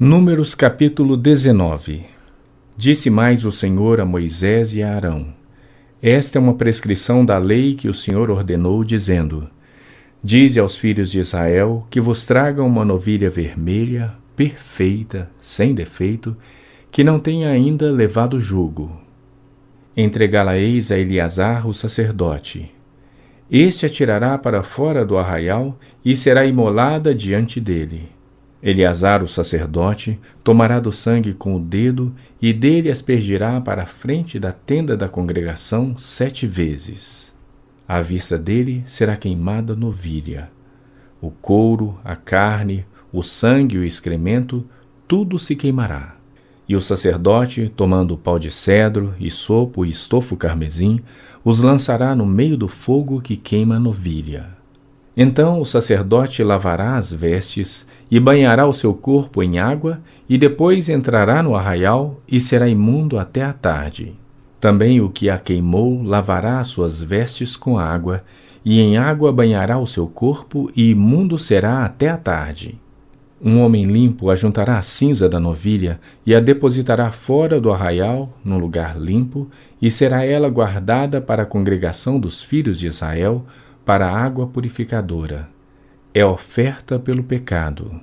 Números capítulo 19 Disse mais o Senhor a Moisés e a Arão: Esta é uma prescrição da lei que o Senhor ordenou, dizendo: Dize aos filhos de Israel que vos tragam uma novilha vermelha, perfeita, sem defeito, que não tenha ainda levado jugo. Entregá-la-eis a Eleazar, o sacerdote. Este a tirará para fora do arraial e será imolada diante dele. Eleazar, o sacerdote, tomará do sangue com o dedo e dele aspergirá para a frente da tenda da congregação sete vezes. À vista dele será queimada novilha. O couro, a carne, o sangue e o excremento, tudo se queimará. E o sacerdote, tomando o pau de cedro, e sopo e estofo carmesim, os lançará no meio do fogo que queima a novilha. Então o sacerdote lavará as vestes e banhará o seu corpo em água, e depois entrará no arraial e será imundo até a tarde. Também o que a queimou lavará as suas vestes com água, e em água banhará o seu corpo, e imundo será até a tarde. Um homem limpo ajuntará a cinza da novilha e a depositará fora do arraial, num lugar limpo, e será ela guardada para a congregação dos filhos de Israel, para a água purificadora. É oferta pelo pecado.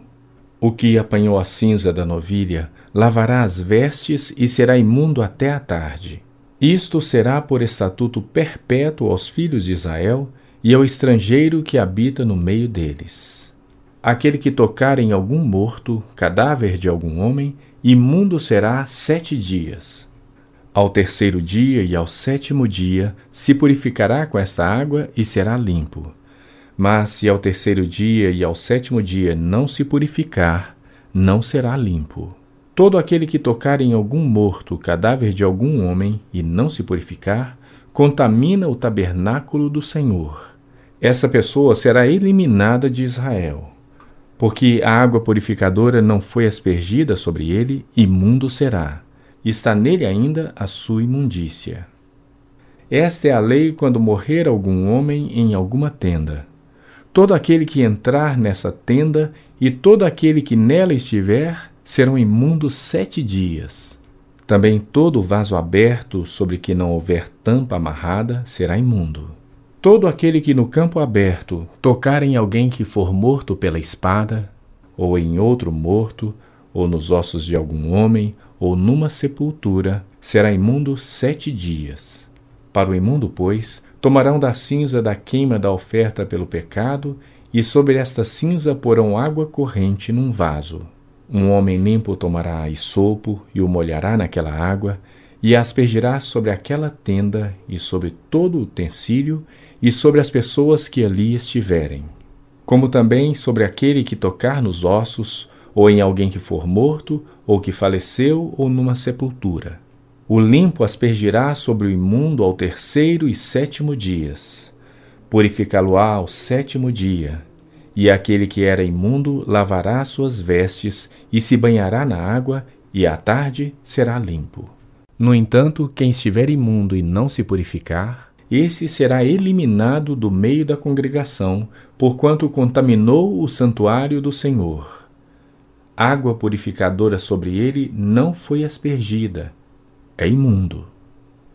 O que apanhou a cinza da novilha lavará as vestes e será imundo até a tarde. Isto será por estatuto perpétuo aos filhos de Israel e ao estrangeiro que habita no meio deles. Aquele que tocar em algum morto, cadáver de algum homem, imundo será sete dias. Ao terceiro dia e ao sétimo dia se purificará com esta água e será limpo. Mas se ao terceiro dia e ao sétimo dia não se purificar, não será limpo. Todo aquele que tocar em algum morto, cadáver de algum homem, e não se purificar, contamina o tabernáculo do Senhor. Essa pessoa será eliminada de Israel. Porque a água purificadora não foi aspergida sobre ele, imundo será está nele ainda a sua imundícia. Esta é a lei quando morrer algum homem em alguma tenda. Todo aquele que entrar nessa tenda e todo aquele que nela estiver serão imundos sete dias. Também todo vaso aberto sobre que não houver tampa amarrada será imundo. Todo aquele que no campo aberto tocar em alguém que for morto pela espada, ou em outro morto, ou nos ossos de algum homem, ou numa sepultura, será imundo sete dias. Para o imundo, pois, tomarão da cinza da queima da oferta pelo pecado, e sobre esta cinza porão água corrente num vaso. Um homem limpo tomará sopo e o molhará naquela água, e aspergirá sobre aquela tenda e sobre todo o utensílio e sobre as pessoas que ali estiverem. Como também sobre aquele que tocar nos ossos, ou em alguém que for morto, ou que faleceu, ou numa sepultura. O limpo aspergirá sobre o imundo ao terceiro e sétimo dias. Purificá-lo-á ao sétimo dia. E aquele que era imundo lavará suas vestes e se banhará na água, e à tarde será limpo. No entanto, quem estiver imundo e não se purificar, esse será eliminado do meio da congregação, porquanto contaminou o santuário do Senhor água purificadora sobre ele não foi aspergida. É imundo.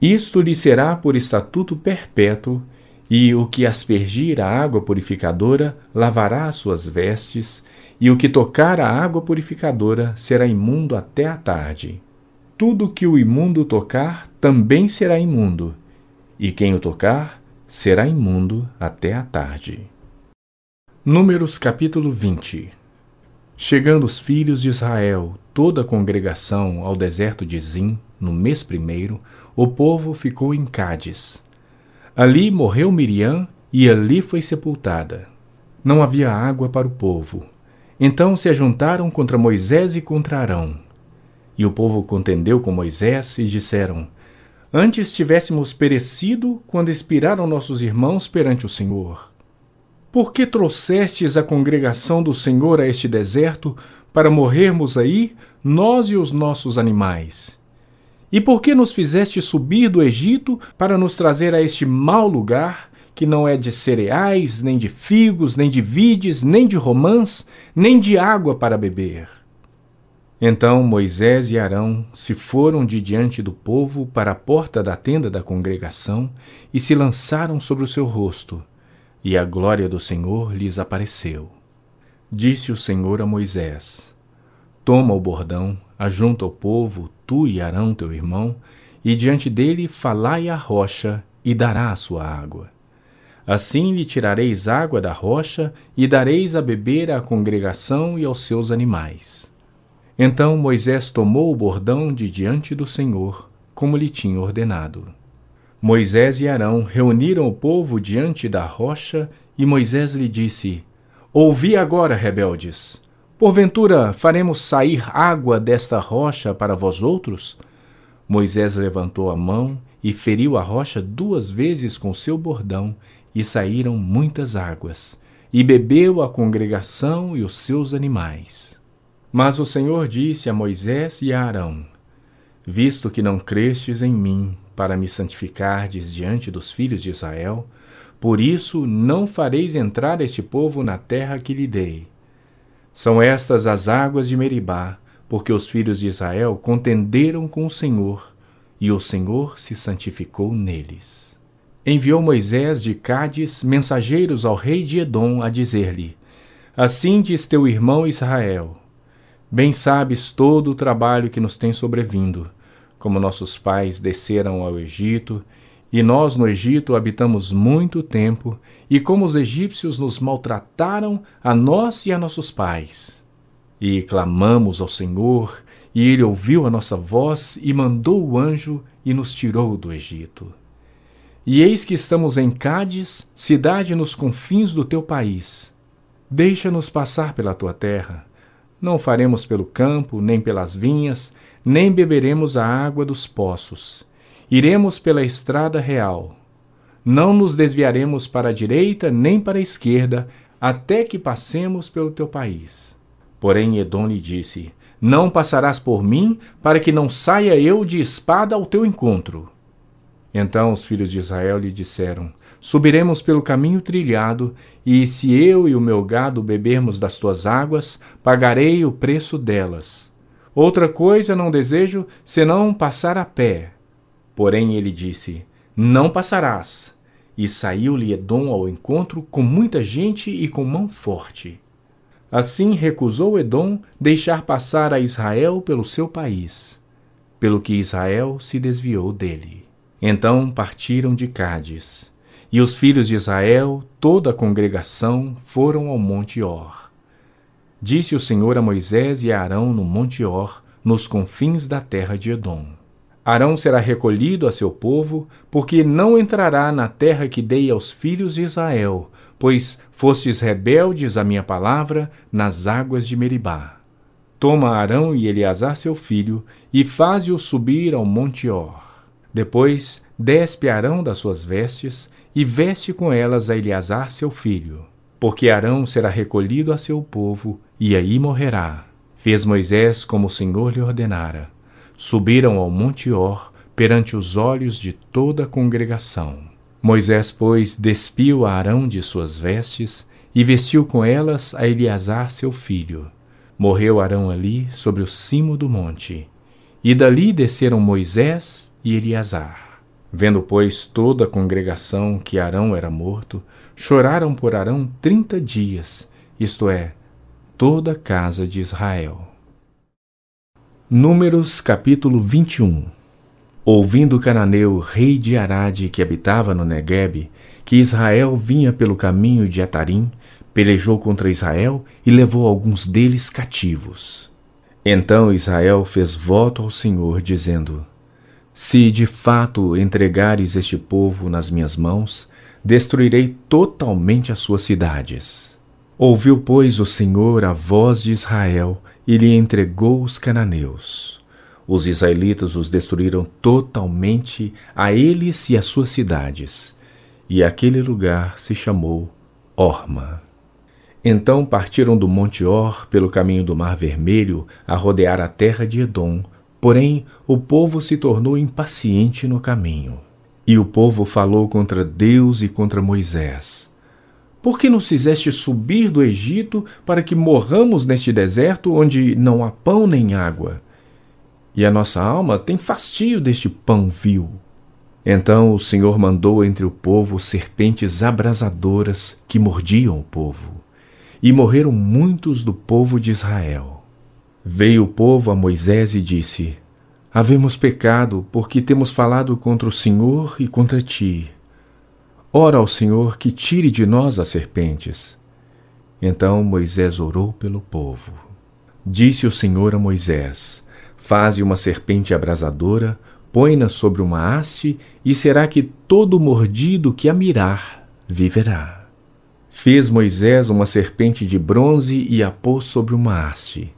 Isto lhe será por estatuto perpétuo, e o que aspergir a água purificadora lavará as suas vestes, e o que tocar a água purificadora será imundo até a tarde. Tudo que o imundo tocar também será imundo, e quem o tocar será imundo até a tarde. Números capítulo 20 Chegando os filhos de Israel, toda a congregação, ao deserto de Zim, no mês primeiro, o povo ficou em Cádiz. Ali morreu Miriam e ali foi sepultada. Não havia água para o povo. Então se ajuntaram contra Moisés e contra Arão. E o povo contendeu com Moisés e disseram: Antes tivéssemos perecido quando expiraram nossos irmãos perante o Senhor. Por que trouxestes a congregação do Senhor a este deserto para morrermos aí, nós e os nossos animais? E por que nos fizeste subir do Egito para nos trazer a este mau lugar, que não é de cereais, nem de figos, nem de vides, nem de romãs, nem de água para beber? Então Moisés e Arão se foram de diante do povo para a porta da tenda da congregação e se lançaram sobre o seu rosto, e a glória do Senhor lhes apareceu. Disse o Senhor a Moisés: Toma o bordão, ajunta o povo, tu e Arão teu irmão, e diante dele falai a rocha, e dará a sua água. Assim lhe tirareis água da rocha, e dareis a beber à congregação e aos seus animais. Então Moisés tomou o bordão de diante do Senhor, como lhe tinha ordenado. Moisés e Arão reuniram o povo diante da rocha, e Moisés lhe disse: Ouvi agora, rebeldes. Porventura faremos sair água desta rocha para vós outros? Moisés levantou a mão e feriu a rocha duas vezes com seu bordão, e saíram muitas águas, e bebeu a congregação e os seus animais. Mas o Senhor disse a Moisés e a Arão: Visto que não crestes em mim para me santificardes diante dos filhos de Israel, por isso não fareis entrar este povo na terra que lhe dei. São estas as águas de Meribá, porque os filhos de Israel contenderam com o Senhor, e o Senhor se santificou neles. Enviou Moisés de Cádiz mensageiros ao rei de Edom a dizer-lhe: Assim diz teu irmão Israel: Bem sabes todo o trabalho que nos tem sobrevindo, como nossos pais desceram ao Egito, e nós no Egito habitamos muito tempo, e como os egípcios nos maltrataram a nós e a nossos pais. E clamamos ao Senhor, e ele ouviu a nossa voz e mandou o anjo e nos tirou do Egito. E eis que estamos em Cádiz, cidade nos confins do teu país. Deixa-nos passar pela tua terra não faremos pelo campo, nem pelas vinhas, nem beberemos a água dos poços. Iremos pela estrada real. Não nos desviaremos para a direita nem para a esquerda, até que passemos pelo teu país. Porém Edom lhe disse: Não passarás por mim, para que não saia eu de espada ao teu encontro. Então os filhos de Israel lhe disseram: Subiremos pelo caminho trilhado, e se eu e o meu gado bebermos das tuas águas, pagarei o preço delas. Outra coisa não desejo senão passar a pé. Porém ele disse: Não passarás. E saiu-lhe Edom ao encontro com muita gente e com mão forte. Assim recusou Edom deixar passar a Israel pelo seu país, pelo que Israel se desviou dele. Então partiram de Cádiz. E os filhos de Israel, toda a congregação, foram ao monte Or. Disse o Senhor a Moisés e a Arão no monte Or, nos confins da terra de Edom. Arão será recolhido a seu povo, porque não entrará na terra que dei aos filhos de Israel, pois fostes rebeldes à minha palavra nas águas de Meribá. Toma Arão e Eleazar seu filho, e faze-o subir ao monte Or. Depois despe Arão das suas vestes, e veste com elas a Eleazar seu filho, porque Arão será recolhido a seu povo, e aí morrerá. Fez Moisés como o Senhor lhe ordenara. Subiram ao monte Or, perante os olhos de toda a congregação. Moisés, pois, despiu a Arão de suas vestes, e vestiu com elas a Eleazar seu filho. Morreu Arão ali, sobre o cimo do monte. E dali desceram Moisés e Eleazar. Vendo, pois, toda a congregação que Arão era morto, choraram por Arão trinta dias, isto é, toda a casa de Israel. Números capítulo 21 Ouvindo Cananeu, rei de Arade, que habitava no Neguebe, que Israel vinha pelo caminho de Atarim, pelejou contra Israel e levou alguns deles cativos. Então Israel fez voto ao Senhor, dizendo: se de fato entregares este povo nas minhas mãos, destruirei totalmente as suas cidades. Ouviu, pois, o Senhor a voz de Israel e lhe entregou os cananeus. Os israelitas os destruíram totalmente a eles e as suas cidades, e aquele lugar se chamou Orma. Então partiram do Monte Or pelo caminho do Mar Vermelho a rodear a terra de Edom, Porém, o povo se tornou impaciente no caminho. E o povo falou contra Deus e contra Moisés. Por que nos fizeste subir do Egito para que morramos neste deserto onde não há pão nem água? E a nossa alma tem fastio deste pão vil. Então o Senhor mandou entre o povo serpentes abrasadoras que mordiam o povo, e morreram muitos do povo de Israel. Veio o povo a Moisés e disse: Havemos pecado, porque temos falado contra o Senhor e contra ti. Ora ao Senhor que tire de nós as serpentes. Então Moisés orou pelo povo. Disse o Senhor a Moisés: Faze uma serpente abrasadora, põe-na sobre uma haste, e será que todo mordido que a mirar viverá. Fez Moisés uma serpente de bronze e a pôs sobre uma haste.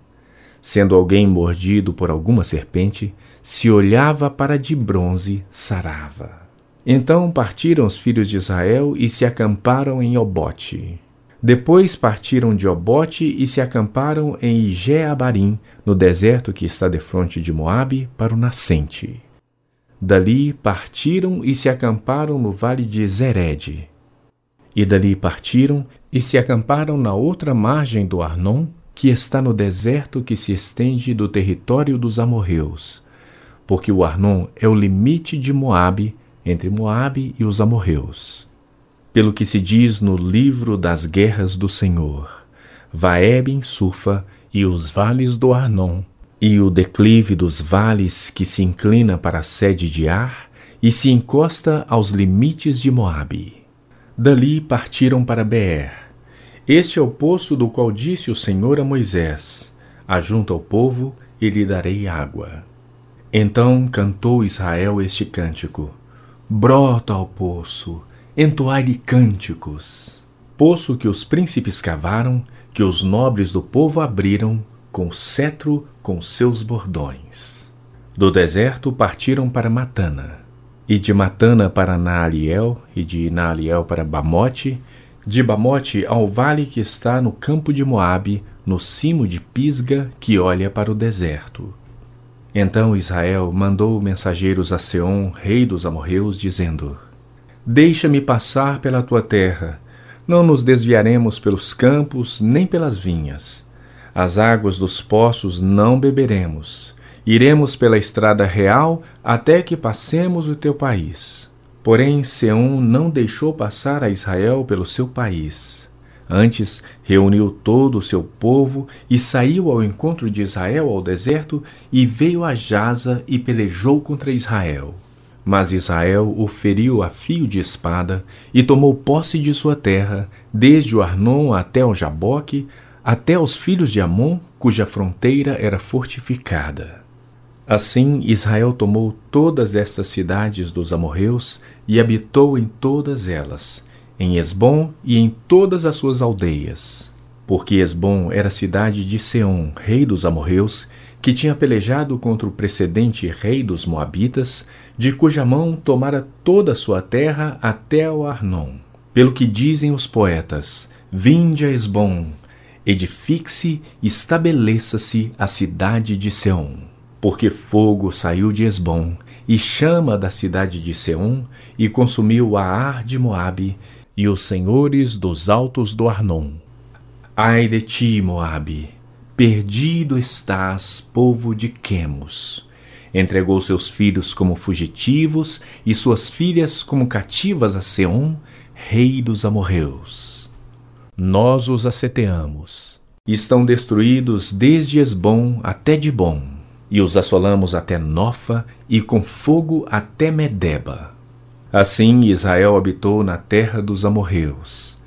Sendo alguém mordido por alguma serpente, se olhava para de bronze, sarava. Então partiram os filhos de Israel e se acamparam em Obote. Depois partiram de Obote e se acamparam em Ijeabarim, no deserto que está defronte de Moabe, para o nascente. Dali partiram e se acamparam no vale de Zered. E dali partiram e se acamparam na outra margem do Arnon, que está no deserto que se estende do território dos amorreus, porque o Arnon é o limite de Moabe entre Moabe e os amorreus. Pelo que se diz no livro das guerras do Senhor, Vaeb Sufa e os vales do Arnon, e o declive dos vales que se inclina para a sede de Ar e se encosta aos limites de Moabe. Dali partiram para Beer. Este é o poço do qual disse o Senhor a Moisés: Ajunta o povo e lhe darei água. Então cantou Israel este cântico: brota ao poço, entoai-lhe cânticos. Poço que os príncipes cavaram, que os nobres do povo abriram, com cetro com seus bordões. Do deserto partiram para Matana, e de Matana para Naaliel, e de Naaliel para Bamote, de Bamote ao vale que está no campo de Moabe, no cimo de Pisga, que olha para o deserto então Israel mandou mensageiros a Seom, rei dos amorreus, dizendo: Deixa-me passar pela tua terra. Não nos desviaremos pelos campos nem pelas vinhas. As águas dos poços não beberemos. Iremos pela estrada real até que passemos o teu país. Porém, Seom não deixou passar a Israel pelo seu país. Antes, reuniu todo o seu povo e saiu ao encontro de Israel ao deserto e veio a Jaza e pelejou contra Israel. Mas Israel o feriu a fio de espada e tomou posse de sua terra, desde o Arnon até o Jaboque, até os filhos de Amon, cuja fronteira era fortificada. Assim Israel tomou todas estas cidades dos amorreus e habitou em todas elas, em Esbom e em todas as suas aldeias. Porque Esbom era cidade de Seom, rei dos amorreus, que tinha pelejado contra o precedente rei dos moabitas, de cuja mão tomara toda a sua terra até o Arnon. Pelo que dizem os poetas, vinde a Esbom, edifique-se estabeleça-se a cidade de Seom. Porque fogo saiu de Esbom, e chama da cidade de Seom, e consumiu a Ar de Moabe, e os senhores dos altos do Arnon. Ai de ti, Moabe, perdido estás, povo de Quemos. Entregou seus filhos como fugitivos e suas filhas como cativas a Seom, rei dos amorreus. Nós os asseteamos. Estão destruídos desde Esbom até Dibom, e os assolamos até Nofa e com fogo até Medeba. Assim Israel habitou na terra dos amorreus.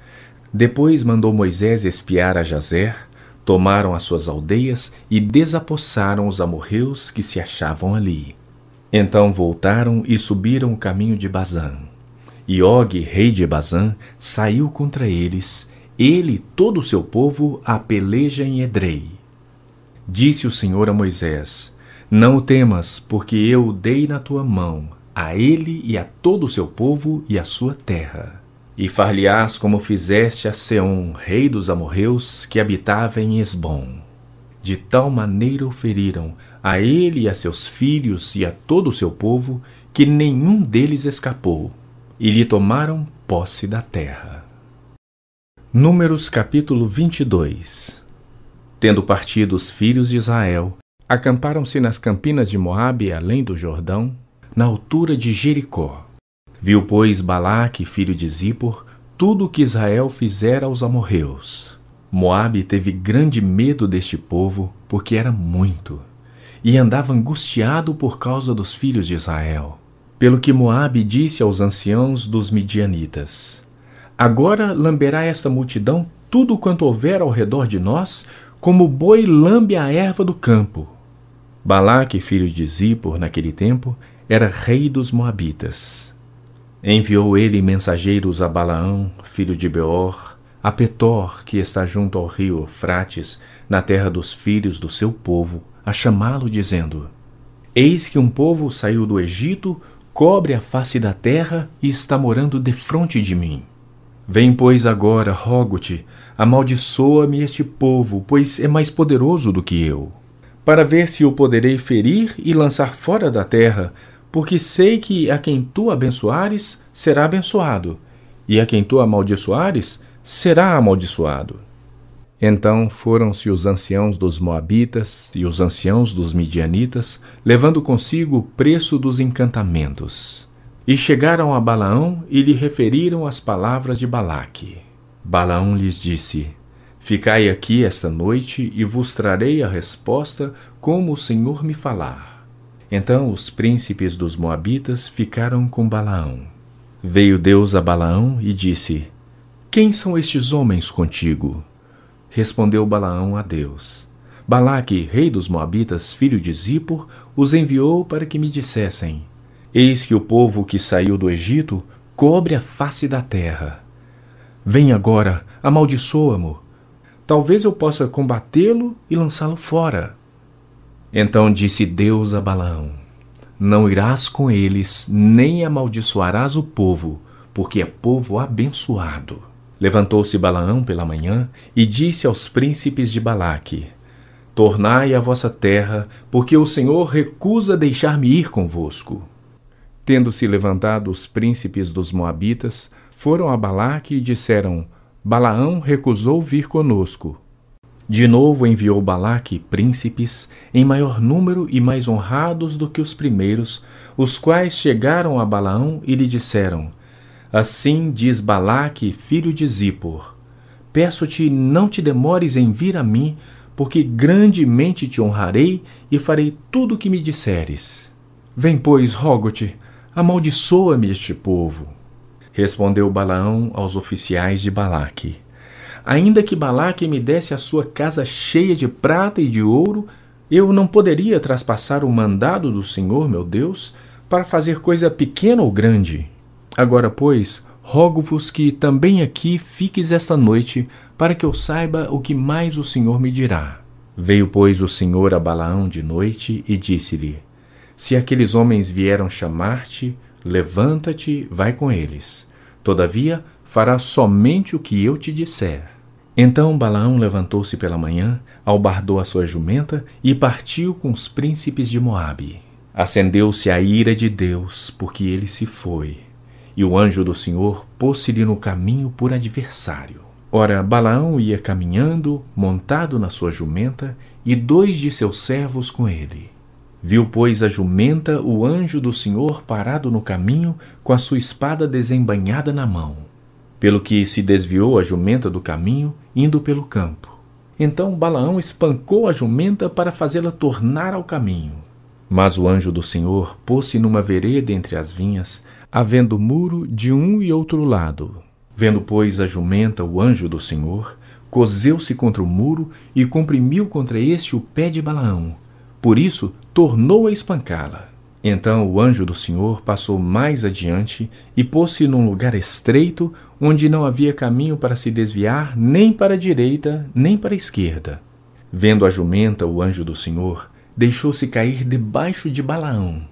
Depois mandou Moisés espiar a Jazer, tomaram as suas aldeias e desapossaram os amorreus que se achavam ali. Então voltaram e subiram o caminho de Bazã. E Og, rei de Bazã, saiu contra eles, ele e todo o seu povo a peleja em Edrei. Disse o Senhor a Moisés: Não temas, porque eu o dei na tua mão, a ele e a todo o seu povo e a sua terra. E far-lhe-ás como fizeste a Seom, rei dos amorreus, que habitava em Esbom. De tal maneira o feriram, a ele e a seus filhos e a todo o seu povo, que nenhum deles escapou, e lhe tomaram posse da terra. Números capítulo 22 Tendo partido os filhos de Israel, acamparam-se nas campinas de Moabe, além do Jordão, na altura de Jericó. Viu, pois, Balaque, filho de Zippor, tudo o que Israel fizera aos amorreus. Moabe teve grande medo deste povo, porque era muito, e andava angustiado por causa dos filhos de Israel. Pelo que Moabe disse aos anciãos dos midianitas: Agora lamberá esta multidão tudo quanto houver ao redor de nós, como o boi lambe a erva do campo. Balaque, filho de Zippor, naquele tempo, era rei dos Moabitas. Enviou ele mensageiros a Balaão, filho de Beor, a Petor, que está junto ao rio Eufrates, na terra dos filhos do seu povo, a chamá-lo, dizendo: Eis que um povo saiu do Egito, cobre a face da terra e está morando defronte de mim. Vem, pois, agora, rogo-te, amaldiçoa-me este povo, pois é mais poderoso do que eu, para ver se o poderei ferir e lançar fora da terra, porque sei que a quem tu abençoares será abençoado, e a quem tu amaldiçoares será amaldiçoado. Então foram-se os anciãos dos Moabitas e os anciãos dos Midianitas, levando consigo o preço dos encantamentos. E chegaram a Balaão e lhe referiram as palavras de Balaque. Balaão lhes disse: Ficai aqui esta noite e vos trarei a resposta como o Senhor me falar. Então os príncipes dos Moabitas ficaram com Balaão. Veio Deus a Balaão e disse: Quem são estes homens contigo? Respondeu Balaão a Deus: Balaque, rei dos Moabitas, filho de Zippor, os enviou para que me dissessem: Eis que o povo que saiu do Egito cobre a face da terra. Vem agora, amaldiçoa-mo. Talvez eu possa combatê-lo e lançá-lo fora. Então disse Deus a Balaão: Não irás com eles, nem amaldiçoarás o povo, porque é povo abençoado. Levantou-se Balaão pela manhã e disse aos príncipes de Balaque: Tornai a vossa terra, porque o Senhor recusa deixar-me ir convosco. Tendo-se levantado os príncipes dos Moabitas, foram a Balaque e disseram: Balaão recusou vir conosco. De novo enviou Balaque príncipes, em maior número e mais honrados do que os primeiros, os quais chegaram a Balaão e lhe disseram: Assim diz Balaque, filho de Zippor: Peço-te, não te demores em vir a mim, porque grandemente te honrarei e farei tudo o que me disseres. Vem, pois, rogo-te, Amaldiçoa-me este povo. Respondeu Balaão aos oficiais de Balaque. Ainda que Balaque me desse a sua casa cheia de prata e de ouro, eu não poderia traspassar o mandado do Senhor, meu Deus, para fazer coisa pequena ou grande. Agora, pois, rogo-vos que também aqui fiques esta noite, para que eu saiba o que mais o Senhor me dirá. Veio, pois, o Senhor a Balaão de noite e disse-lhe: se aqueles homens vieram chamar-te, levanta-te, vai com eles. Todavia, farás somente o que eu te disser. Então Balaão levantou-se pela manhã, albardou a sua jumenta e partiu com os príncipes de Moabe. Acendeu-se a ira de Deus, porque ele se foi. E o anjo do Senhor pôs-se-lhe no caminho por adversário. Ora, Balaão ia caminhando, montado na sua jumenta, e dois de seus servos com ele. Viu, pois, a jumenta o anjo do Senhor parado no caminho, com a sua espada desembanhada na mão. Pelo que se desviou a jumenta do caminho, indo pelo campo. Então Balaão espancou a jumenta para fazê-la tornar ao caminho. Mas o anjo do Senhor pôs-se numa vereda entre as vinhas, havendo muro de um e outro lado. Vendo, pois, a jumenta o anjo do Senhor, cozeu-se contra o muro e comprimiu contra este o pé de Balaão por isso, tornou a espancá-la. Então o anjo do Senhor passou mais adiante e pôs-se num lugar estreito, onde não havia caminho para se desviar nem para a direita, nem para a esquerda. Vendo a jumenta, o anjo do Senhor deixou-se cair debaixo de Balaão.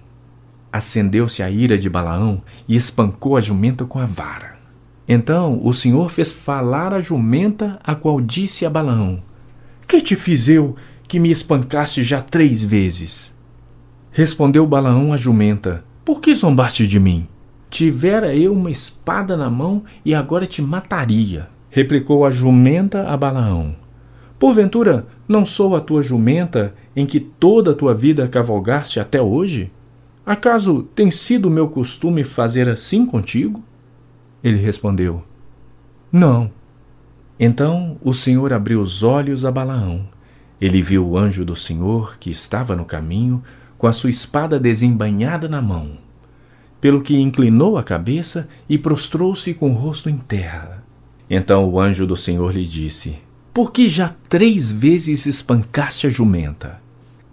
Acendeu-se a ira de Balaão e espancou a jumenta com a vara. Então o Senhor fez falar a jumenta, a qual disse a Balaão: Que te fiz eu que me espancaste já três vezes. Respondeu Balaão à jumenta: Por que zombaste de mim? Tivera eu uma espada na mão e agora te mataria. Replicou a jumenta a Balaão: Porventura, não sou a tua jumenta em que toda a tua vida cavalgaste até hoje? Acaso tem sido meu costume fazer assim contigo? Ele respondeu: Não. Então o Senhor abriu os olhos a Balaão. Ele viu o anjo do Senhor que estava no caminho, com a sua espada desembainhada na mão. Pelo que inclinou a cabeça e prostrou-se com o rosto em terra. Então o anjo do Senhor lhe disse: Por que já três vezes espancaste a jumenta?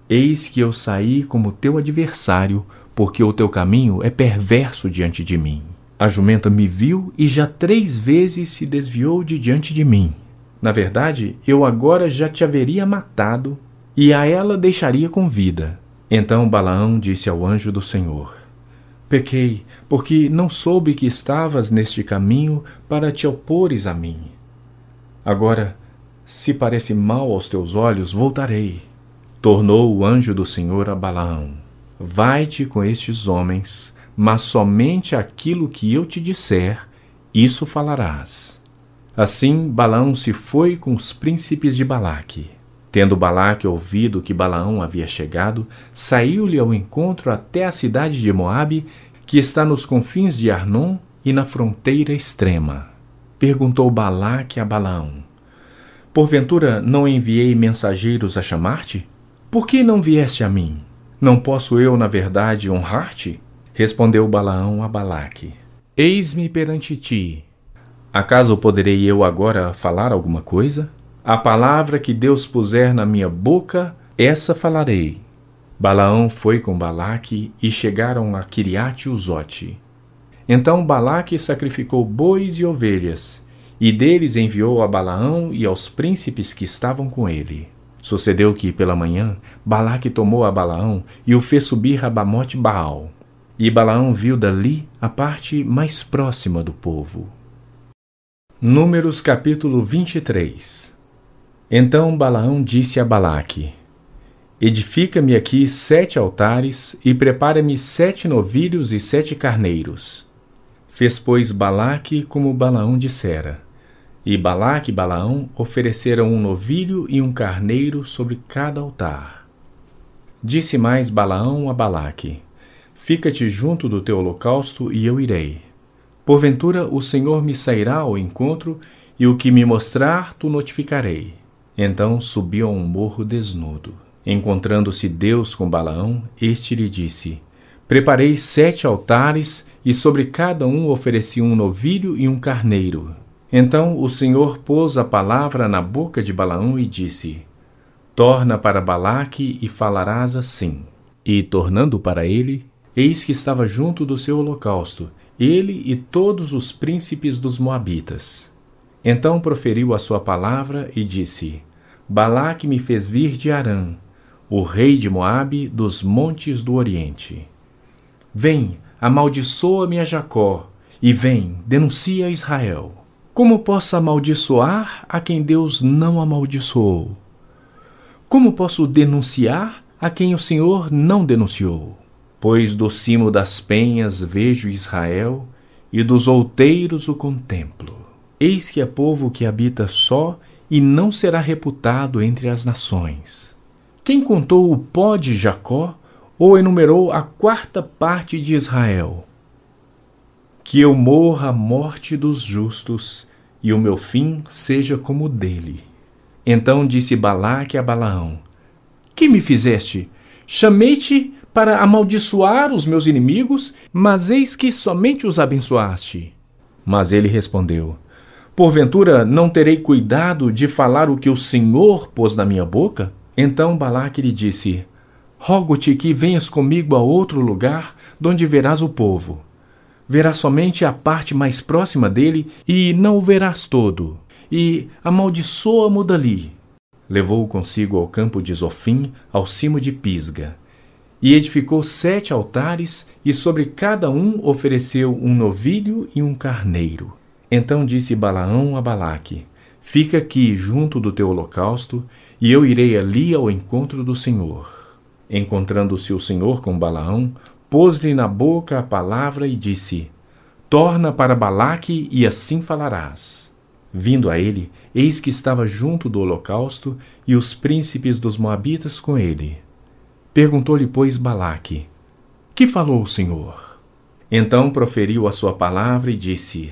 Eis que eu saí como teu adversário, porque o teu caminho é perverso diante de mim. A jumenta me viu e já três vezes se desviou de diante de mim. Na verdade, eu agora já te haveria matado e a ela deixaria com vida. Então Balaão disse ao anjo do Senhor: Pequei, porque não soube que estavas neste caminho para te opores a mim. Agora, se parece mal aos teus olhos, voltarei. Tornou o anjo do Senhor a Balaão: Vai-te com estes homens, mas somente aquilo que eu te disser, isso falarás. Assim Balaão se foi com os príncipes de Balaque. Tendo Balaque ouvido que Balaão havia chegado, saiu-lhe ao encontro até a cidade de Moabe, que está nos confins de Arnon e na fronteira extrema. Perguntou Balaque a Balaão: Porventura não enviei mensageiros a chamar-te? Por que não vieste a mim? Não posso eu, na verdade, honrar-te? Respondeu Balaão a Balaque: Eis-me perante ti. Acaso poderei eu agora falar alguma coisa? A palavra que Deus puser na minha boca, essa falarei. Balaão foi com Balaque e chegaram a Kiriate Uzote. Então Balaque sacrificou bois e ovelhas, e deles enviou a Balaão e aos príncipes que estavam com ele. Sucedeu que, pela manhã, Balaque tomou a Balaão e o fez subir a Bamote Baal. E Balaão viu dali a parte mais próxima do povo. Números capítulo 23 Então Balaão disse a Balaque: Edifica-me aqui sete altares e prepara-me sete novilhos e sete carneiros. Fez, pois, Balaque como Balaão dissera. E Balaque e Balaão ofereceram um novilho e um carneiro sobre cada altar. Disse mais Balaão a Balaque: Fica-te junto do teu holocausto e eu irei. Porventura o Senhor me sairá ao encontro e o que me mostrar tu notificarei. Então subiu a um morro desnudo. Encontrando-se Deus com Balaão, este lhe disse: Preparei sete altares e sobre cada um ofereci um novilho e um carneiro. Então o Senhor pôs a palavra na boca de Balaão e disse: Torna para Balaque e falarás assim. E tornando para ele, eis que estava junto do seu holocausto, ele e todos os príncipes dos Moabitas. Então proferiu a sua palavra e disse: Balaque me fez vir de Arã, o rei de Moabe, dos montes do Oriente. Vem, amaldiçoa-me a Jacó, e vem, denuncia a Israel. Como posso amaldiçoar a quem Deus não amaldiçoou? Como posso denunciar a quem o Senhor não denunciou? Pois do cimo das penhas vejo Israel, e dos outeiros o contemplo. Eis que é povo que habita só e não será reputado entre as nações. Quem contou o pó de Jacó ou enumerou a quarta parte de Israel? que eu morra a morte dos justos e o meu fim seja como o dele. Então disse Balaque a Balaão: Que me fizeste? Chamei-te para amaldiçoar os meus inimigos, mas eis que somente os abençoaste. Mas ele respondeu: Porventura não terei cuidado de falar o que o Senhor pôs na minha boca? Então Balaque lhe disse: Rogo-te que venhas comigo a outro lugar, donde verás o povo verás somente a parte mais próxima dele e não o verás todo, e amaldiçoa-mo dali. Levou-o consigo ao campo de Zofim, ao cimo de Pisga, e edificou sete altares, e sobre cada um ofereceu um novilho e um carneiro. Então disse Balaão a Balaque: Fica aqui junto do teu holocausto, e eu irei ali ao encontro do Senhor. Encontrando-se o Senhor com Balaão, pôs-lhe na boca a palavra e disse: Torna para Balaque e assim falarás. Vindo a ele, eis que estava junto do holocausto e os príncipes dos Moabitas com ele. Perguntou-lhe, pois, Balaque: Que falou o Senhor? Então proferiu a sua palavra e disse: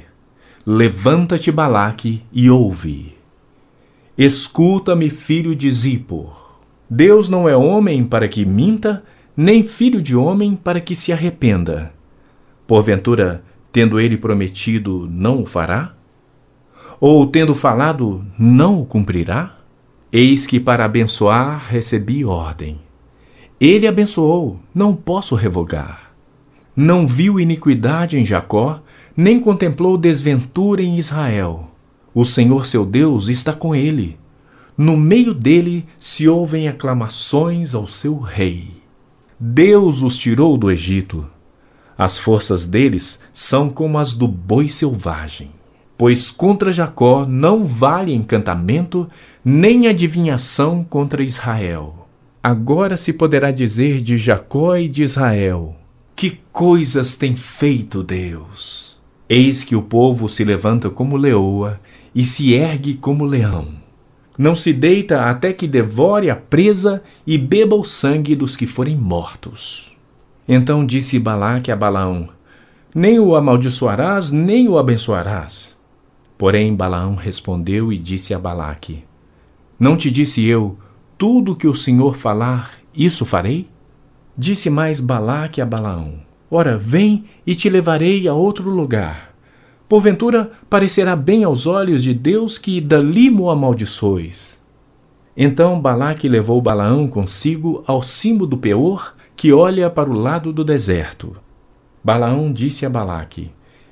Levanta-te, Balaque, e ouve. Escuta-me, filho de Zippor. Deus não é homem para que minta, nem filho de homem para que se arrependa. Porventura, tendo ele prometido, não o fará? Ou tendo falado, não o cumprirá? Eis que para abençoar recebi ordem. Ele abençoou, não posso revogar. Não viu iniquidade em Jacó, nem contemplou desventura em Israel. O Senhor seu Deus está com ele. No meio dele se ouvem aclamações ao seu rei. Deus os tirou do Egito. As forças deles são como as do boi selvagem pois contra Jacó não vale encantamento, nem adivinhação contra Israel. Agora se poderá dizer de Jacó e de Israel: Que coisas tem feito Deus! Eis que o povo se levanta como leoa e se ergue como leão. Não se deita até que devore a presa e beba o sangue dos que forem mortos. Então disse Balaque a Balaão: Nem o amaldiçoarás, nem o abençoarás. Porém, Balaão respondeu e disse a Balaque: Não te disse eu, tudo que o Senhor falar, isso farei? Disse mais Balaque a Balaão: Ora, vem e te levarei a outro lugar. Porventura parecerá bem aos olhos de Deus que dali mo amaldiçoes. Então Balaque levou Balaão consigo ao cimo do Peor, que olha para o lado do deserto. Balaão disse a Balaque: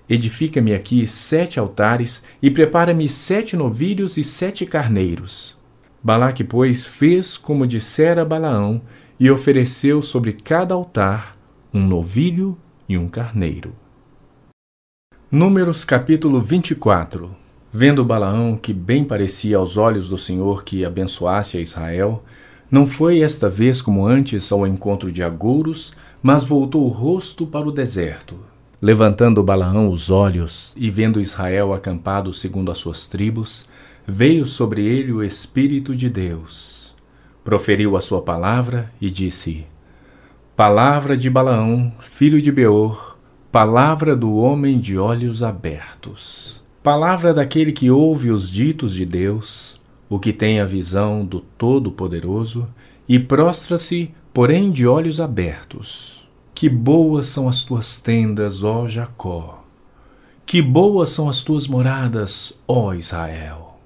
Edifica-me aqui sete altares e prepara-me sete novilhos e sete carneiros. Balaque, pois, fez como dissera Balaão e ofereceu sobre cada altar um novilho e um carneiro. Números capítulo 24 Vendo Balaão que bem parecia aos olhos do Senhor que abençoasse a Israel, não foi esta vez como antes ao encontro de agouros, mas voltou o rosto para o deserto. Levantando Balaão os olhos e vendo Israel acampado segundo as suas tribos, veio sobre ele o Espírito de Deus. Proferiu a sua palavra e disse: Palavra de Balaão, filho de Beor, palavra do homem de olhos abertos. Palavra daquele que ouve os ditos de Deus, o que tem a visão do Todo-Poderoso, e prostra-se, porém de olhos abertos que boas são as tuas tendas, ó Jacó! Que boas são as tuas moradas, ó Israel!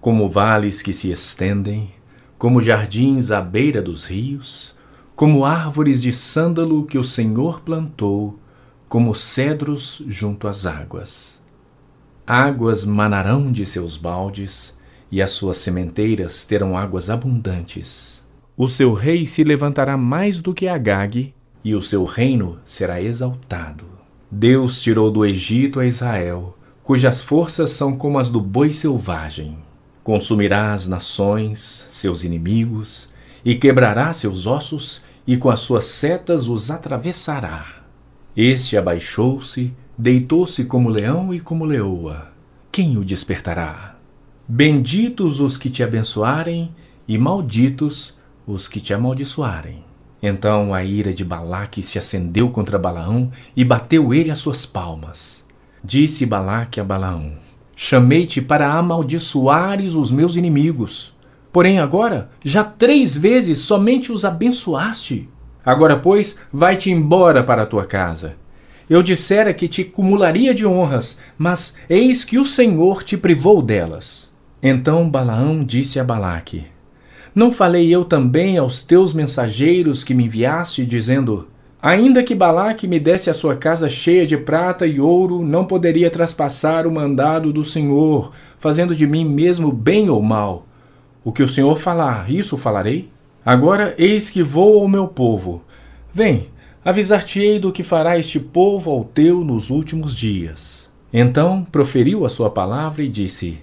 Como vales que se estendem, como jardins à beira dos rios, como árvores de sândalo que o Senhor plantou, como cedros junto às águas. Águas manarão de seus baldes, e as suas sementeiras terão águas abundantes. O seu rei se levantará mais do que Agag, e o seu reino será exaltado. Deus tirou do Egito a Israel, cujas forças são como as do boi selvagem. Consumirá as nações, seus inimigos, e quebrará seus ossos, e com as suas setas os atravessará. Este abaixou-se, deitou-se como leão e como leoa. Quem o despertará? Benditos os que te abençoarem, e malditos os que te amaldiçoarem. Então a ira de Balaque se acendeu contra Balaão e bateu ele as suas palmas. Disse Balaque a Balaão: Chamei-te para amaldiçoares os meus inimigos. Porém, agora já três vezes somente os abençoaste. Agora, pois, vai-te embora para a tua casa. Eu dissera que te cumularia de honras, mas eis que o Senhor te privou delas. Então Balaão disse a Balaque: não falei eu também aos teus mensageiros que me enviaste, dizendo: Ainda que Balaque me desse a sua casa cheia de prata e ouro, não poderia traspassar o mandado do Senhor, fazendo de mim mesmo bem ou mal. O que o Senhor falar, isso falarei? Agora eis que vou ao meu povo. Vem, avisar-te-ei do que fará este povo ao teu nos últimos dias. Então proferiu a sua palavra e disse: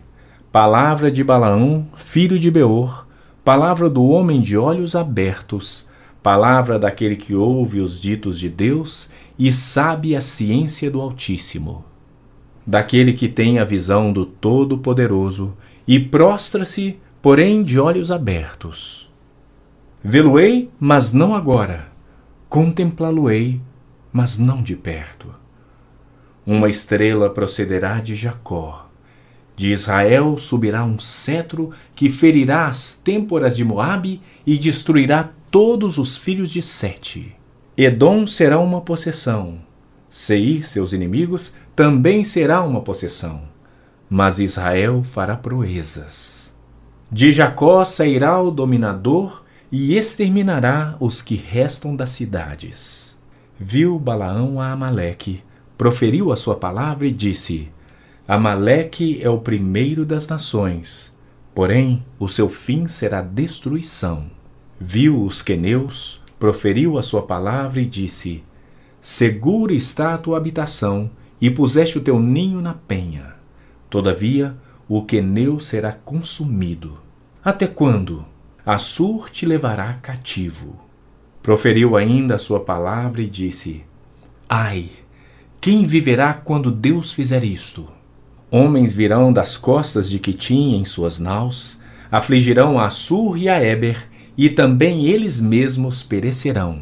Palavra de Balaão, filho de Beor, palavra do homem de olhos abertos, palavra daquele que ouve os ditos de Deus e sabe a ciência do Altíssimo. daquele que tem a visão do Todo-Poderoso e prostra-se, porém de olhos abertos. Vê-lo-ei, mas não agora. Contemplá-lo-ei, mas não de perto. Uma estrela procederá de Jacó. De Israel subirá um cetro que ferirá as têmporas de Moabe e destruirá todos os filhos de Sete. Edom será uma possessão. Seir, seus inimigos, também será uma possessão. Mas Israel fará proezas. De Jacó sairá o dominador e exterminará os que restam das cidades. Viu Balaão a Amaleque, proferiu a sua palavra e disse: Amaleque é o primeiro das nações, porém o seu fim será destruição. Viu os queneus, proferiu a sua palavra e disse: Segura está a tua habitação, e puseste o teu ninho na penha. Todavia, o queneu será consumido. Até quando? Assur te levará cativo. Proferiu ainda a sua palavra e disse: Ai, quem viverá quando Deus fizer isto? Homens virão das costas de Quitim em suas naus, afligirão a Assur e a Eber, e também eles mesmos perecerão.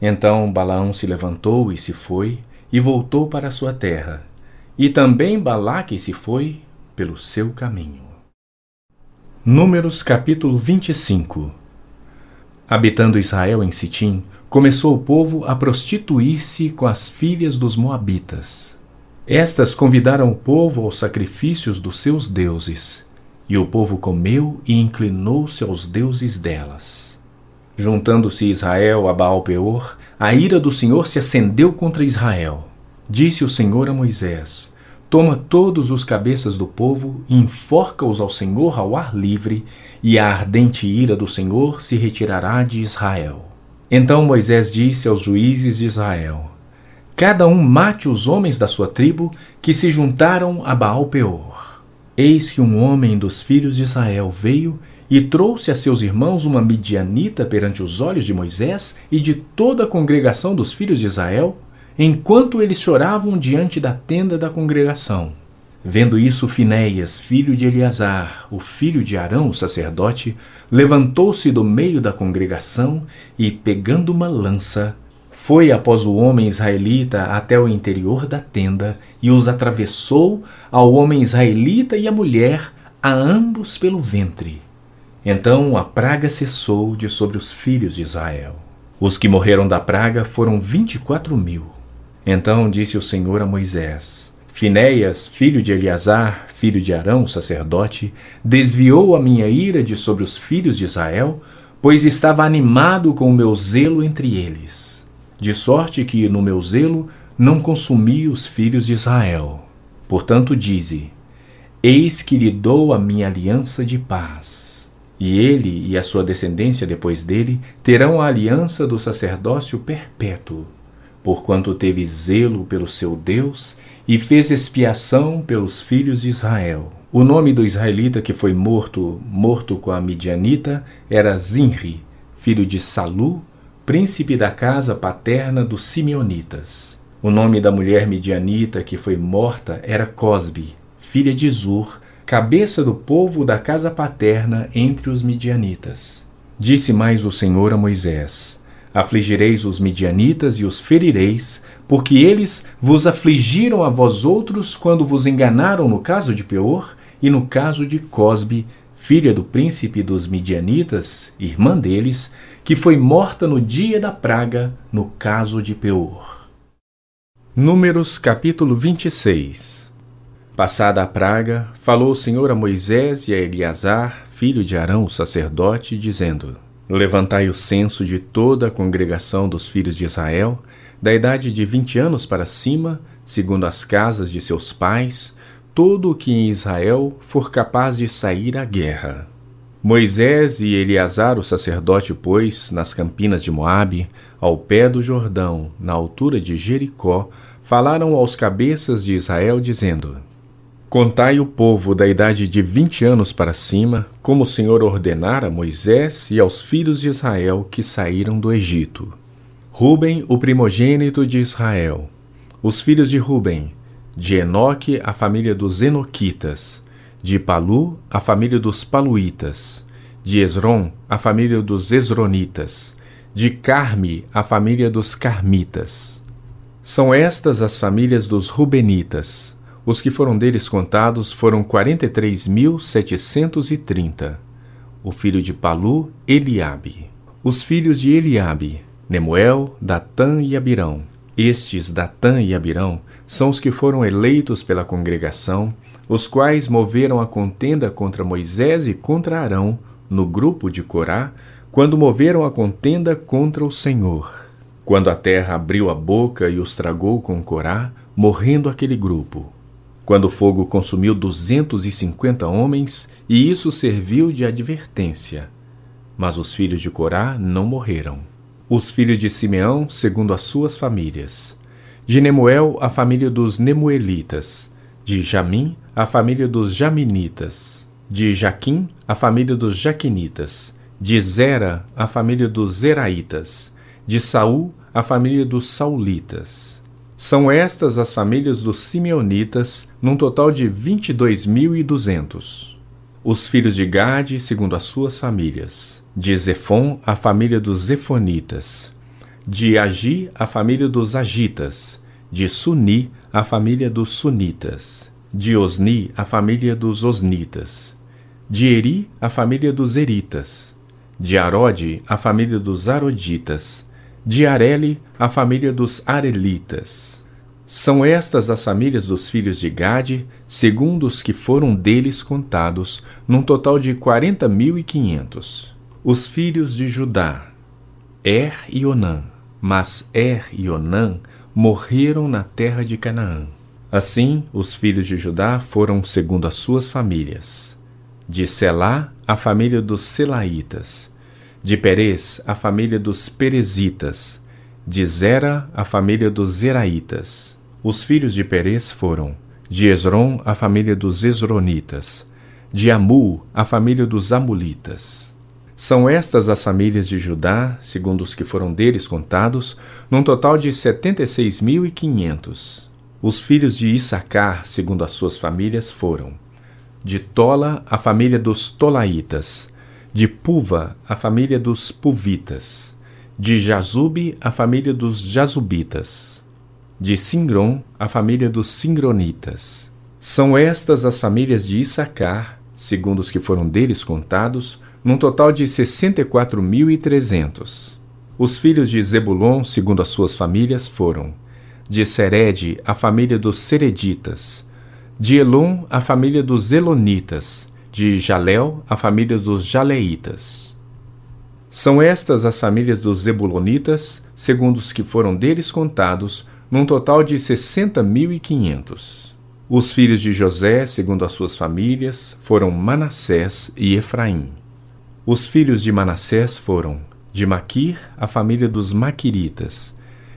Então Balaão se levantou e se foi, e voltou para sua terra, e também Balaque se foi pelo seu caminho. Números capítulo 25 Habitando Israel em Sitim, começou o povo a prostituir-se com as filhas dos Moabitas. Estas convidaram o povo aos sacrifícios dos seus deuses, e o povo comeu e inclinou-se aos deuses delas. Juntando-se Israel a Baal-Peor, a ira do Senhor se acendeu contra Israel. Disse o Senhor a Moisés: Toma todos os cabeças do povo enforca-os ao Senhor ao ar livre, e a ardente ira do Senhor se retirará de Israel. Então Moisés disse aos juízes de Israel: Cada um mate os homens da sua tribo que se juntaram a Baal-Peor. Eis que um homem dos filhos de Israel veio e trouxe a seus irmãos uma midianita perante os olhos de Moisés e de toda a congregação dos filhos de Israel, enquanto eles choravam diante da tenda da congregação. Vendo isso, Finéias, filho de Eleazar, o filho de Arão, o sacerdote, levantou-se do meio da congregação e, pegando uma lança, foi após o homem israelita até o interior da tenda e os atravessou ao homem israelita e à mulher, a ambos pelo ventre. Então a praga cessou de sobre os filhos de Israel. Os que morreram da praga foram vinte e quatro mil. Então disse o Senhor a Moisés: Finéias, filho de Eleazar, filho de Arão, sacerdote, desviou a minha ira de sobre os filhos de Israel, pois estava animado com o meu zelo entre eles de sorte que no meu zelo não consumi os filhos de Israel. Portanto, dize: Eis que lhe dou a minha aliança de paz. E ele e a sua descendência depois dele terão a aliança do sacerdócio perpétuo, porquanto teve zelo pelo seu Deus e fez expiação pelos filhos de Israel. O nome do israelita que foi morto, morto com a midianita, era Zinri, filho de Salu, príncipe da casa paterna dos Simeonitas. O nome da mulher midianita que foi morta era Cosbe, filha de Zur, cabeça do povo da casa paterna entre os midianitas. Disse mais o Senhor a Moisés: Afligireis os midianitas e os ferireis, porque eles vos afligiram a vós outros quando vos enganaram no caso de Peor e no caso de Cosbe, filha do príncipe dos midianitas, irmã deles, que foi morta no dia da praga, no caso de Peor. Números capítulo 26 Passada a praga, falou o Senhor a Moisés e a Eleazar, filho de Arão, o sacerdote, dizendo: Levantai o censo de toda a congregação dos filhos de Israel, da idade de vinte anos para cima, segundo as casas de seus pais, todo o que em Israel for capaz de sair à guerra. Moisés e Eleazar, o sacerdote, pois, nas campinas de Moabe, ao pé do Jordão, na altura de Jericó, falaram aos cabeças de Israel, dizendo: Contai o povo da idade de vinte anos para cima, como o Senhor ordenara a Moisés e aos filhos de Israel que saíram do Egito. Ruben, o primogênito de Israel. Os filhos de Ruben, De Enoque, a família dos Enoquitas. De Palu, a família dos Paluítas. De Esron, a família dos Esronitas. De Carme, a família dos Carmitas. São estas as famílias dos Rubenitas. Os que foram deles contados foram quarenta e três mil setecentos e trinta. O filho de Palu, Eliabe. Os filhos de Eliabe, Nemuel, Datã e Abirão. Estes, Datã e Abirão, são os que foram eleitos pela congregação, os quais moveram a contenda contra Moisés e contra Arão, no grupo de Corá, quando moveram a contenda contra o Senhor. Quando a terra abriu a boca e os tragou com Corá, morrendo aquele grupo. Quando o fogo consumiu duzentos e cinquenta homens, e isso serviu de advertência. Mas os filhos de Corá não morreram. Os filhos de Simeão, segundo as suas famílias. De Nemuel, a família dos Nemuelitas. De Jamim, a família dos Jaminitas. De Jaquim, a família dos Jaquinitas. De Zera, a família dos Zeraitas. De Saul, a família dos Saulitas. São estas as famílias dos Simeonitas, num total de vinte e dois mil e duzentos. Os filhos de Gade, segundo as suas famílias de Zefon, a família dos Zefonitas, de Agi, a família dos Agitas, de Suni, a família dos Sunitas, de Osni, a família dos Osnitas, de Eri, a família dos Eritas, de Arode, a família dos Aroditas, de Areli, a família dos Arelitas. São estas as famílias dos filhos de Gade, segundo os que foram deles contados, num total de quarenta mil e quinhentos. Os filhos de Judá, Er e Onã, mas Er e Onã morreram na terra de Canaã. Assim, os filhos de Judá foram segundo as suas famílias. De Selá, a família dos Selaitas. De Perez, a família dos Perezitas. De Zera, a família dos Zeraitas. Os filhos de Perez foram de Esron, a família dos Esronitas. De Amu, a família dos Amulitas. São estas as famílias de Judá, segundo os que foram deles contados, num total de setenta e seis mil e quinhentos. Os filhos de Issacar, segundo as suas famílias, foram de Tola, a família dos Tolaitas, de Puva, a família dos Puvitas, de Jazube, a família dos Jazubitas, de Singron, a família dos Singronitas. São estas as famílias de Issacar, segundo os que foram deles contados, num total de 64.300. Os filhos de Zebulon, segundo as suas famílias, foram de Sered, a família dos Sereditas, de Elon, a família dos Elonitas, de Jalel, a família dos Jaleitas. São estas as famílias dos Zebulonitas, segundo os que foram deles contados, num total de sessenta mil e quinhentos. Os filhos de José, segundo as suas famílias, foram Manassés e Efraim. Os filhos de Manassés foram de Maquir, a família dos Maquiritas.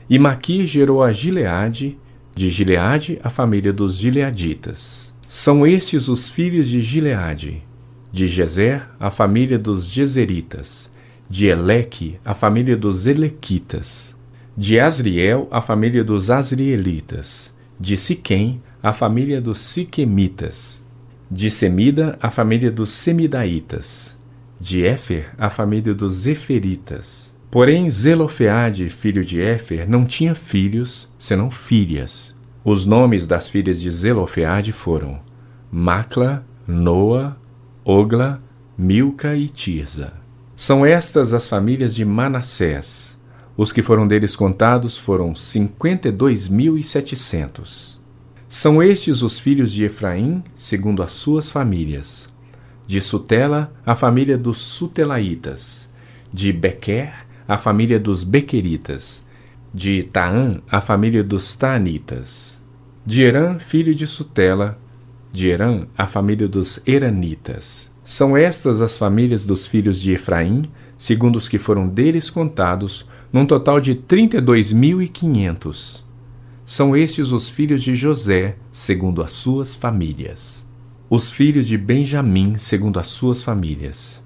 E Maquir gerou a Gileade, de Gileade, a família dos Gileaditas. São estes os filhos de Gileade. De Gezer, a família dos Gezeritas. De Eleque, a família dos Elequitas. De Asriel, a família dos Asrielitas. De Siquém, a família dos Siquemitas. De Semida, a família dos Semidaitas de Éfer, a família dos Eferitas. Porém, Zelofeade, filho de Éfer, não tinha filhos, senão filhas. Os nomes das filhas de Zelofeade foram Macla, Noa, Ogla, Milca e Tirza. São estas as famílias de Manassés. Os que foram deles contados foram cinquenta e dois mil e setecentos. São estes os filhos de Efraim, segundo as suas famílias. De Sutela, a família dos Sutelaitas. De Bequer, a família dos Bequeritas. De Taã, a família dos Taanitas. De Herã, filho de Sutela. De Herã, a família dos Eranitas. São estas as famílias dos filhos de Efraim, segundo os que foram deles contados, num total de trinta e dois mil e quinhentos. São estes os filhos de José, segundo as suas famílias. Os filhos de Benjamim, segundo as suas famílias.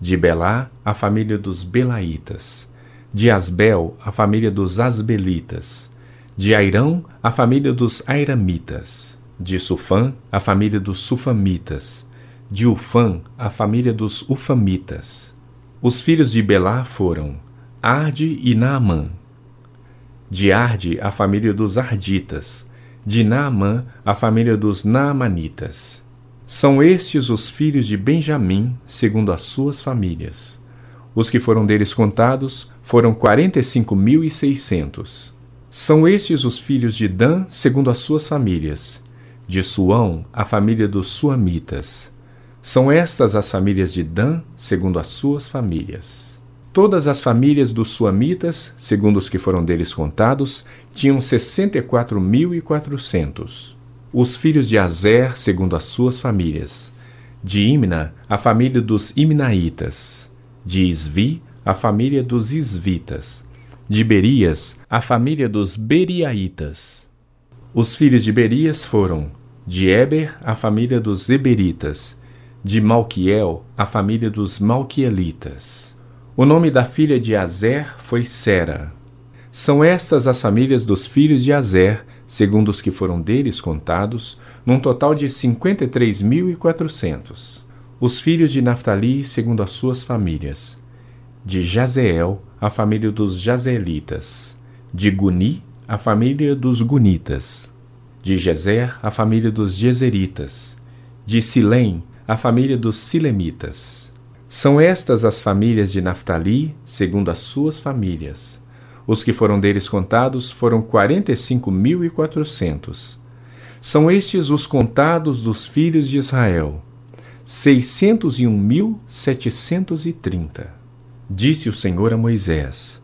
De Belá, a família dos Belaitas. De Asbel, a família dos Asbelitas. De Airão, a família dos Airamitas. De Sufã, a família dos Sufamitas. De Ufã, a família dos Ufamitas. Os filhos de Belá foram Arde e Naamã. De Arde, a família dos Arditas. De Naamã, a família dos Naamanitas. São estes os filhos de Benjamim, segundo as suas famílias. Os que foram deles contados foram quarenta e cinco mil e seiscentos. São estes os filhos de Dan, segundo as suas famílias. De Suão, a família dos Suamitas. São estas as famílias de Dan, segundo as suas famílias. Todas as famílias dos Suamitas, segundo os que foram deles contados, tinham sessenta e quatro mil e quatrocentos. Os filhos de Azer, segundo as suas famílias. De Imna, a família dos Imnaitas. De Isvi, a família dos Isvitas. De Berias, a família dos Beriaitas. Os filhos de Berias foram de Eber, a família dos Eberitas de Malquiel, a família dos Malquielitas. O nome da filha de Azer foi Sera. São estas as famílias dos filhos de Azer, segundo os que foram deles contados, num total de cinquenta e três mil e quatrocentos. Os filhos de Naphtali, segundo as suas famílias. De Jazeel, a família dos Jazelitas. De Guni, a família dos Gunitas. De Jezer, a família dos Jezeritas. De Silém, a família dos Silemitas. São estas as famílias de Naphtali, segundo as suas famílias. Os que foram deles contados foram quarenta e cinco mil e quatrocentos. São estes os contados dos filhos de Israel, seiscentos e um mil setecentos e trinta. Disse o Senhor a Moisés: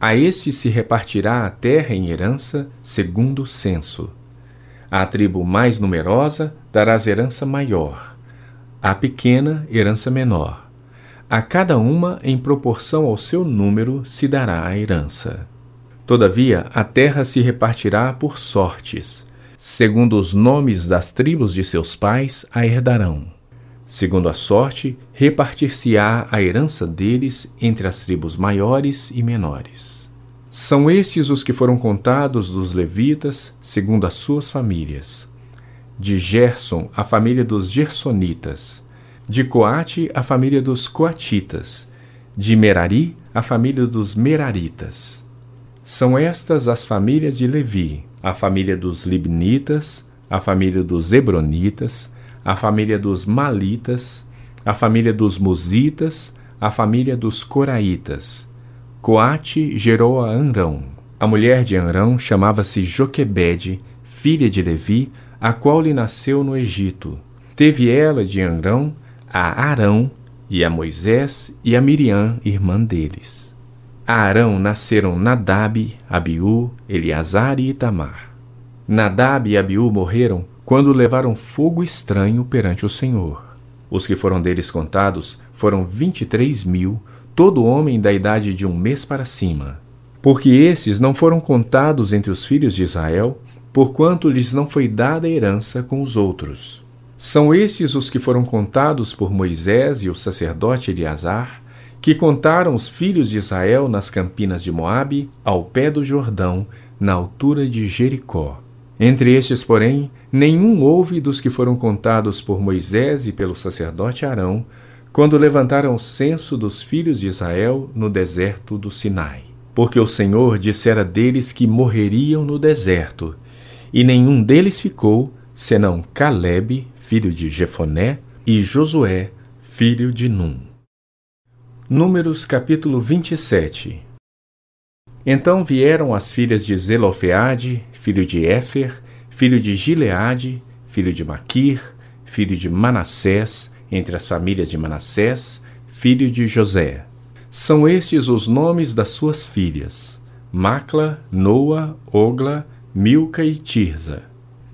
A este se repartirá a terra em herança segundo o censo. À tribo mais numerosa darás herança maior a pequena herança menor. A cada uma, em proporção ao seu número, se dará a herança. Todavia, a terra se repartirá por sortes. Segundo os nomes das tribos de seus pais, a herdarão. Segundo a sorte, repartir-se-á a herança deles entre as tribos maiores e menores. São estes os que foram contados dos levitas, segundo as suas famílias de Gerson, a família dos Gersonitas, de Coate, a família dos Coatitas, de Merari, a família dos Meraritas. São estas as famílias de Levi, a família dos Libnitas, a família dos Hebronitas, a família dos Malitas, a família dos Musitas, a família dos Coraitas. Coate gerou a Anrão. A mulher de Anrão chamava-se Joquebede, filha de Levi, a qual lhe nasceu no Egito. Teve ela de Anrão a Arão e a Moisés e a Miriam, irmã deles. A Arão nasceram Nadab, Abiú, Eleazar e Itamar. Nadab e Abiú morreram quando levaram fogo estranho perante o Senhor. Os que foram deles contados foram vinte e três mil, todo homem da idade de um mês para cima. Porque esses não foram contados entre os filhos de Israel, porquanto lhes não foi dada herança com os outros. São estes os que foram contados por Moisés e o sacerdote Eleazar, que contaram os filhos de Israel nas campinas de Moabe, ao pé do Jordão, na altura de Jericó. Entre estes, porém, nenhum houve dos que foram contados por Moisés e pelo sacerdote Arão, quando levantaram o censo dos filhos de Israel no deserto do Sinai. Porque o Senhor dissera deles que morreriam no deserto, e nenhum deles ficou, senão Caleb, filho de Jefoné, e Josué, filho de Num. Números capítulo 27 Então vieram as filhas de Zelofeade, filho de Éfer, filho de Gileade, filho de Maquir, filho de Manassés, entre as famílias de Manassés, filho de José. São estes os nomes das suas filhas: Macla, Noa, Ogla, Milca e Tirza.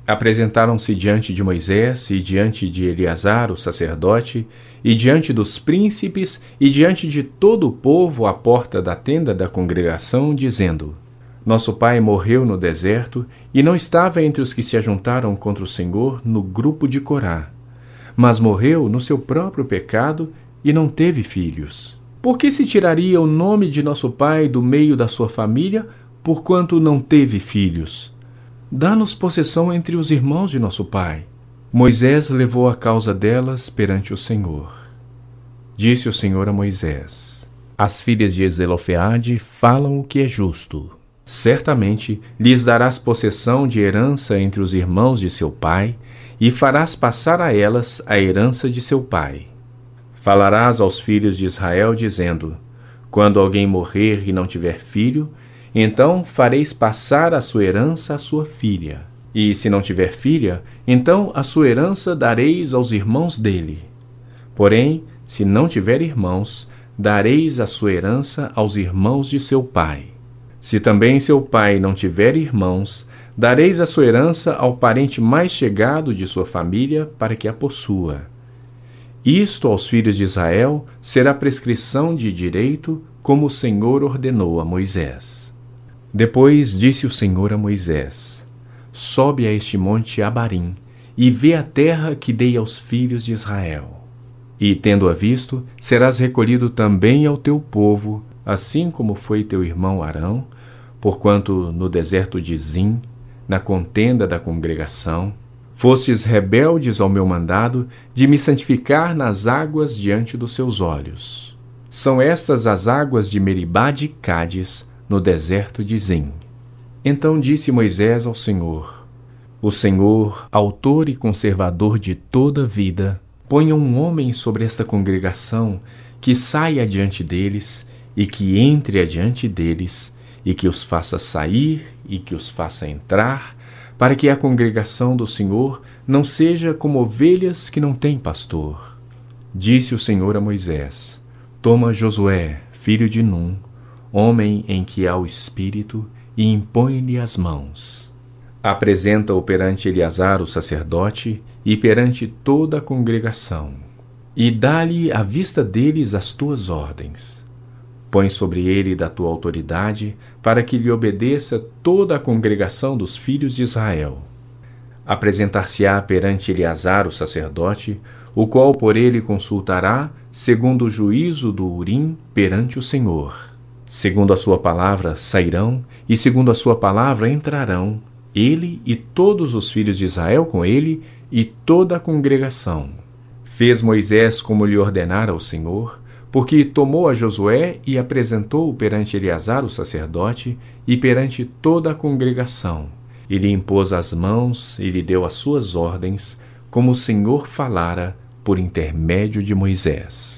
Apresentaram-se diante de Moisés e diante de Eleazar, o sacerdote, e diante dos príncipes e diante de todo o povo à porta da tenda da congregação, dizendo: Nosso pai morreu no deserto e não estava entre os que se ajuntaram contra o Senhor no grupo de Corá, mas morreu no seu próprio pecado e não teve filhos. Por que se tiraria o nome de nosso pai do meio da sua família porquanto não teve filhos. Dá-nos possessão entre os irmãos de nosso pai. Moisés levou a causa delas perante o Senhor. Disse o Senhor a Moisés: As filhas de Zelofeade falam o que é justo. Certamente lhes darás possessão de herança entre os irmãos de seu pai, e farás passar a elas a herança de seu pai. Falarás aos filhos de Israel, dizendo: Quando alguém morrer e não tiver filho, então fareis passar a sua herança à sua filha. E se não tiver filha, então a sua herança dareis aos irmãos dele. Porém, se não tiver irmãos, dareis a sua herança aos irmãos de seu pai. Se também seu pai não tiver irmãos, dareis a sua herança ao parente mais chegado de sua família para que a possua. Isto aos filhos de Israel será prescrição de direito, como o Senhor ordenou a Moisés. Depois disse o Senhor a Moisés: Sobe a este monte Abarim e vê a terra que dei aos filhos de Israel. E, tendo-a visto, serás recolhido também ao teu povo, assim como foi teu irmão Arão, porquanto no deserto de Zim, na contenda da congregação, fostes rebeldes ao meu mandado de me santificar nas águas diante dos seus olhos. São estas as águas de Meribá de Cádiz, no deserto de Zim. Então disse Moisés ao Senhor: O Senhor, autor e conservador de toda vida, ponha um homem sobre esta congregação que saia adiante deles e que entre adiante deles e que os faça sair e que os faça entrar, para que a congregação do Senhor não seja como ovelhas que não têm pastor. Disse o Senhor a Moisés: Toma Josué, filho de Num, homem em que há o Espírito, e impõe-lhe as mãos. Apresenta-o perante Eleazar, o sacerdote, e perante toda a congregação, e dá-lhe à vista deles as tuas ordens. Põe sobre ele da tua autoridade, para que lhe obedeça toda a congregação dos filhos de Israel. Apresentar-se-á perante Eleazar, o sacerdote, o qual por ele consultará, segundo o juízo do Urim, perante o Senhor. Segundo a sua palavra sairão, e segundo a sua palavra entrarão, ele e todos os filhos de Israel com ele, e toda a congregação. Fez Moisés como lhe ordenara o Senhor, porque tomou a Josué e apresentou-o perante Eleazar o sacerdote e perante toda a congregação. E lhe impôs as mãos e lhe deu as suas ordens, como o Senhor falara por intermédio de Moisés.